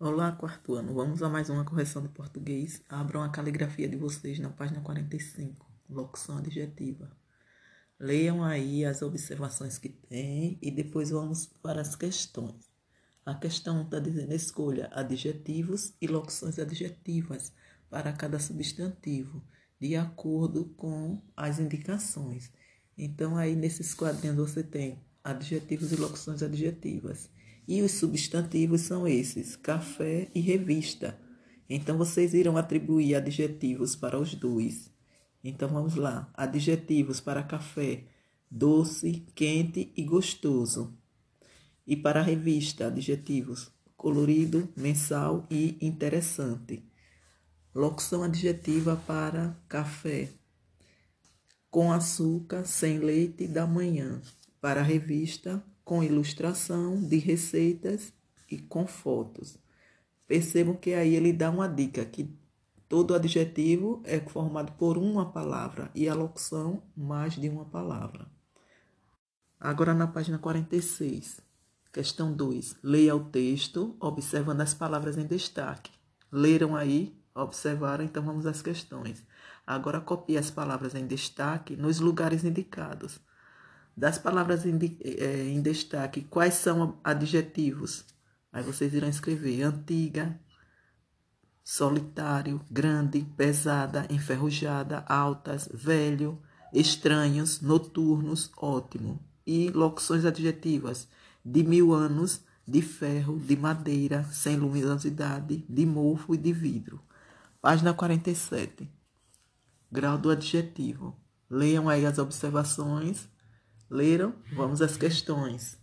Olá, quarto ano. Vamos a mais uma correção de português. Abram a caligrafia de vocês na página 45, locução adjetiva. Leiam aí as observações que tem e depois vamos para as questões. A questão está dizendo escolha adjetivos e locuções adjetivas para cada substantivo, de acordo com as indicações. Então, aí nesses quadrinhos você tem adjetivos e locuções adjetivas. E os substantivos são esses: café e revista. Então vocês irão atribuir adjetivos para os dois. Então vamos lá: adjetivos para café: doce, quente e gostoso. E para revista, adjetivos: colorido, mensal e interessante. Locução adjetiva para café: com açúcar, sem leite da manhã. Para revista, com ilustração de receitas e com fotos. Percebam que aí ele dá uma dica que todo adjetivo é formado por uma palavra e a locução mais de uma palavra. Agora na página 46, questão 2. Leia o texto observando as palavras em destaque. Leram aí? Observaram? Então vamos às questões. Agora copie as palavras em destaque nos lugares indicados. Das palavras em, é, em destaque, quais são adjetivos? Aí vocês irão escrever antiga, solitário, grande, pesada, enferrujada, altas, velho, estranhos, noturnos, ótimo. E locuções adjetivas de mil anos, de ferro, de madeira, sem luminosidade, de mofo e de vidro. Página 47. Grau do adjetivo. Leiam aí as observações Leram? Vamos às questões.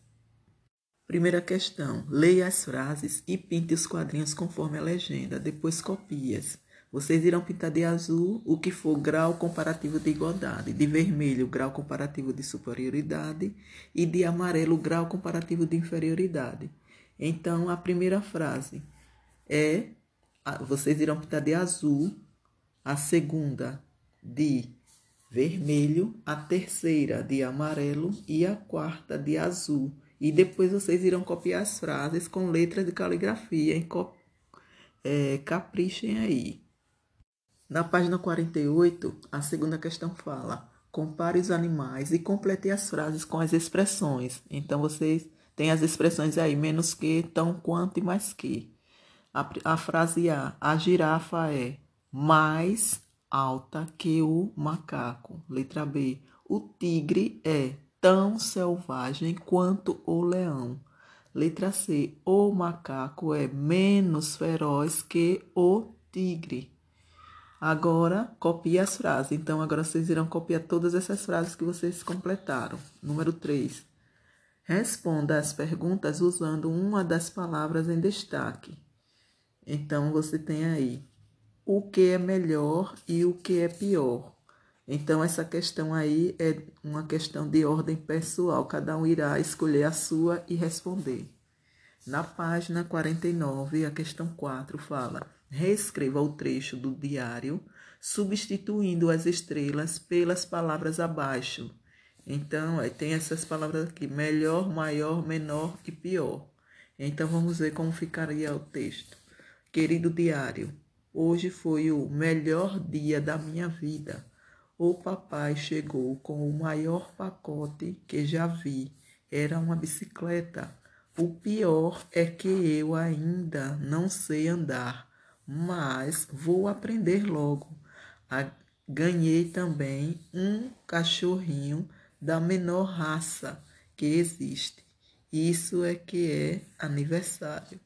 Primeira questão. Leia as frases e pinte os quadrinhos conforme a legenda. Depois copias. Vocês irão pintar de azul o que for grau comparativo de igualdade, de vermelho, grau comparativo de superioridade e de amarelo, grau comparativo de inferioridade. Então, a primeira frase é: vocês irão pintar de azul, a segunda de vermelho, a terceira de amarelo e a quarta de azul. E depois vocês irão copiar as frases com letras de caligrafia. É, caprichem aí. Na página 48, a segunda questão fala: compare os animais e complete as frases com as expressões. Então vocês têm as expressões aí: menos que, tão quanto e mais que. A, a frase A: a girafa é mais alta que o macaco. Letra B. O tigre é tão selvagem quanto o leão. Letra C. O macaco é menos feroz que o tigre. Agora, copie as frases. Então, agora vocês irão copiar todas essas frases que vocês completaram. Número 3. Responda as perguntas usando uma das palavras em destaque. Então, você tem aí o que é melhor e o que é pior. Então, essa questão aí é uma questão de ordem pessoal, cada um irá escolher a sua e responder. Na página 49, a questão 4 fala: reescreva o trecho do diário, substituindo as estrelas pelas palavras abaixo. Então, tem essas palavras aqui: melhor, maior, menor e pior. Então, vamos ver como ficaria o texto. Querido diário, Hoje foi o melhor dia da minha vida. O papai chegou com o maior pacote que já vi. Era uma bicicleta. O pior é que eu ainda não sei andar, mas vou aprender logo. Ganhei também um cachorrinho da menor raça que existe. Isso é que é aniversário.